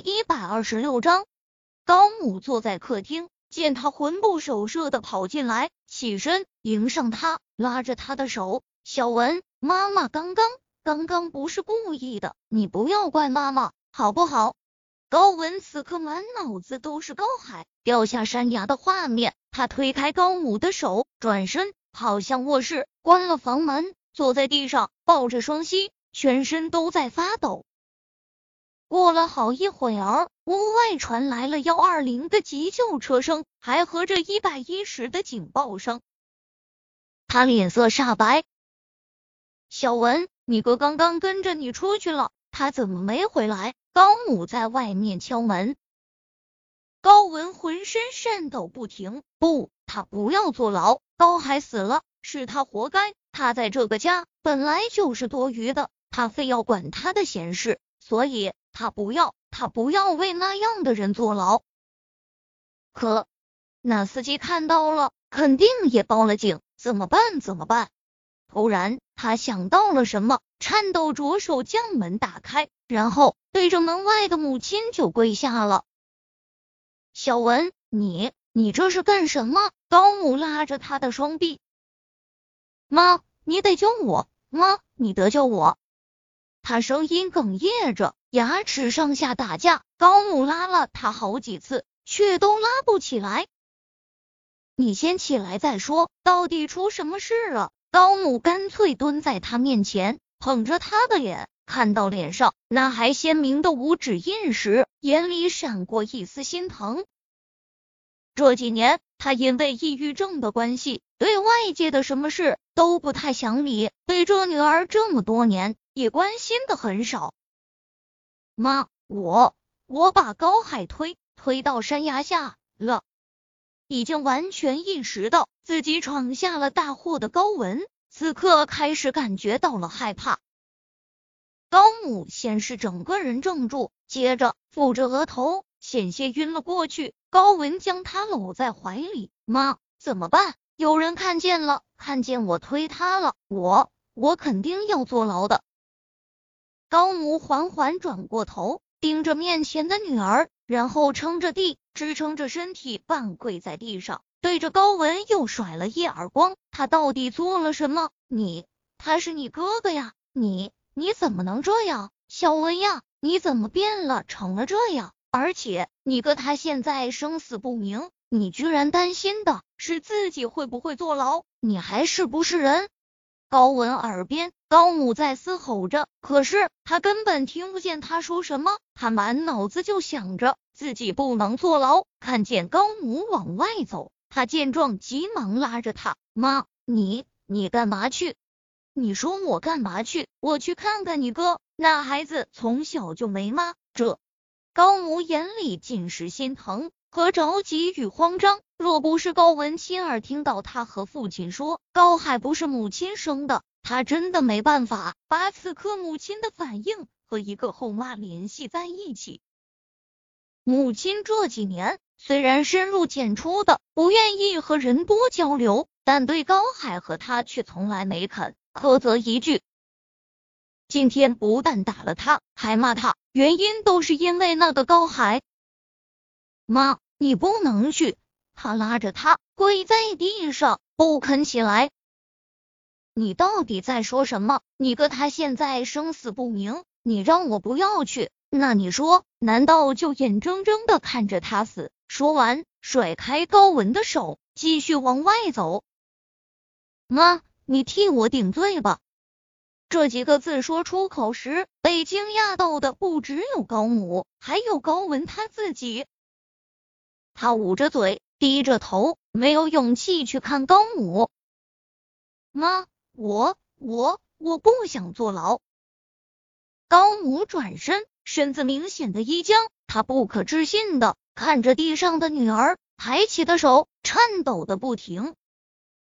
一百二十六章，高母坐在客厅，见他魂不守舍的跑进来，起身迎上他，拉着他的手：“小文，妈妈刚刚刚刚不是故意的，你不要怪妈妈，好不好？”高文此刻满脑子都是高海掉下山崖的画面，他推开高母的手，转身跑向卧室，关了房门，坐在地上，抱着双膝，全身都在发抖。过了好一会儿，屋外传来了幺二零的急救车声，还和着一百一十的警报声。他脸色煞白。小文，你哥刚刚跟着你出去了，他怎么没回来？高母在外面敲门。高文浑身颤抖不停。不，他不要坐牢。高海死了，是他活该。他在这个家本来就是多余的，他非要管他的闲事，所以。他不要，他不要为那样的人坐牢。可那司机看到了，肯定也报了警。怎么办？怎么办？突然，他想到了什么，颤抖着手将门打开，然后对着门外的母亲就跪下了。小文，你你这是干什么？高母拉着他的双臂，妈，你得救我，妈，你得救我。他声音哽咽着。牙齿上下打架，高木拉了他好几次，却都拉不起来。你先起来再说，到底出什么事了？高木干脆蹲在他面前，捧着他的脸，看到脸上那还鲜明的五指印时，眼里闪过一丝心疼。这几年，他因为抑郁症的关系，对外界的什么事都不太想理，对这女儿这么多年也关心的很少。妈，我我把高海推推到山崖下了。已经完全意识到自己闯下了大祸的高文，此刻开始感觉到了害怕。高母先是整个人怔住，接着抚着额头，险些晕了过去。高文将他搂在怀里，妈，怎么办？有人看见了，看见我推他了，我我肯定要坐牢的。高母缓缓转过头，盯着面前的女儿，然后撑着地，支撑着身体，半跪在地上，对着高文又甩了一耳光。他到底做了什么？你，他是你哥哥呀，你你怎么能这样？小文呀，你怎么变了，成了这样？而且你哥他现在生死不明，你居然担心的是自己会不会坐牢？你还是不是人？高文耳边，高母在嘶吼着，可是他根本听不见他说什么。他满脑子就想着自己不能坐牢。看见高母往外走，他见状急忙拉着他：“妈，你你干嘛去？你说我干嘛去？我去看看你哥。那孩子从小就没妈。”这高母眼里尽是心疼和着急与慌张。若不是高文亲耳听到他和父亲说高海不是母亲生的，他真的没办法把此刻母亲的反应和一个后妈联系在一起。母亲这几年虽然深入浅出的不愿意和人多交流，但对高海和他却从来没肯苛责一句。今天不但打了他，还骂他，原因都是因为那个高海。妈，你不能去。他拉着他跪在地上，不肯起来。你到底在说什么？你哥他现在生死不明，你让我不要去，那你说，难道就眼睁睁的看着他死？说完，甩开高文的手，继续往外走。妈，你替我顶罪吧。这几个字说出口时，被惊讶到的不只有高母，还有高文他自己。他捂着嘴。低着头，没有勇气去看高母。妈，我我我不想坐牢。高母转身，身子明显的一僵，她不可置信的看着地上的女儿，抬起的手颤抖的不停。